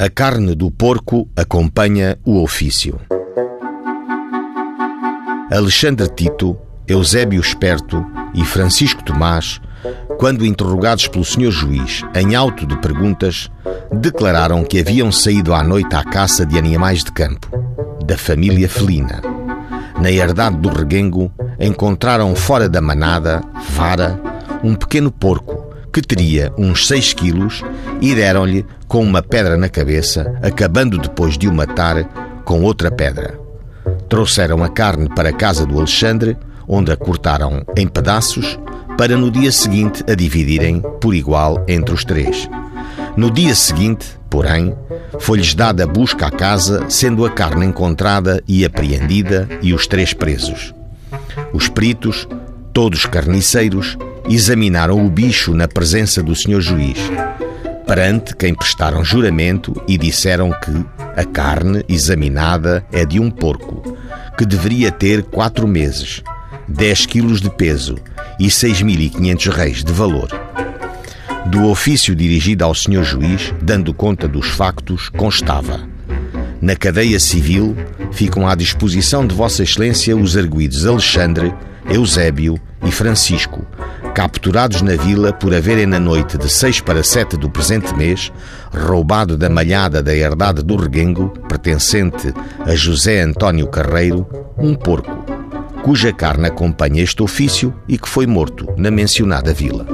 A carne do porco acompanha o ofício. Alexandre Tito, Eusébio Esperto e Francisco Tomás, quando interrogados pelo senhor juiz em auto de perguntas, declararam que haviam saído à noite à caça de animais de campo, da família felina. Na herdade do reguengo, encontraram fora da manada, vara, um pequeno porco que teria uns 6 quilos e deram-lhe com uma pedra na cabeça, acabando depois de o matar com outra pedra. Trouxeram a carne para a casa do Alexandre, onde a cortaram em pedaços, para no dia seguinte a dividirem por igual entre os três. No dia seguinte, porém, foi-lhes dada busca à casa, sendo a carne encontrada e apreendida e os três presos. Os peritos, todos carniceiros, examinaram o bicho na presença do senhor juiz, perante quem prestaram juramento e disseram que a carne examinada é de um porco, que deveria ter quatro meses, 10 quilos de peso e 6.500 reis de valor. Do ofício dirigido ao senhor juiz, dando conta dos factos, constava: Na cadeia civil ficam à disposição de Vossa Excelência os arguídos Alexandre, Eusébio e Francisco, capturados na vila por haverem na noite de 6 para 7 do presente mês roubado da malhada da herdade do Reguengo, pertencente a José António Carreiro, um porco, cuja carne acompanha este ofício e que foi morto na mencionada vila.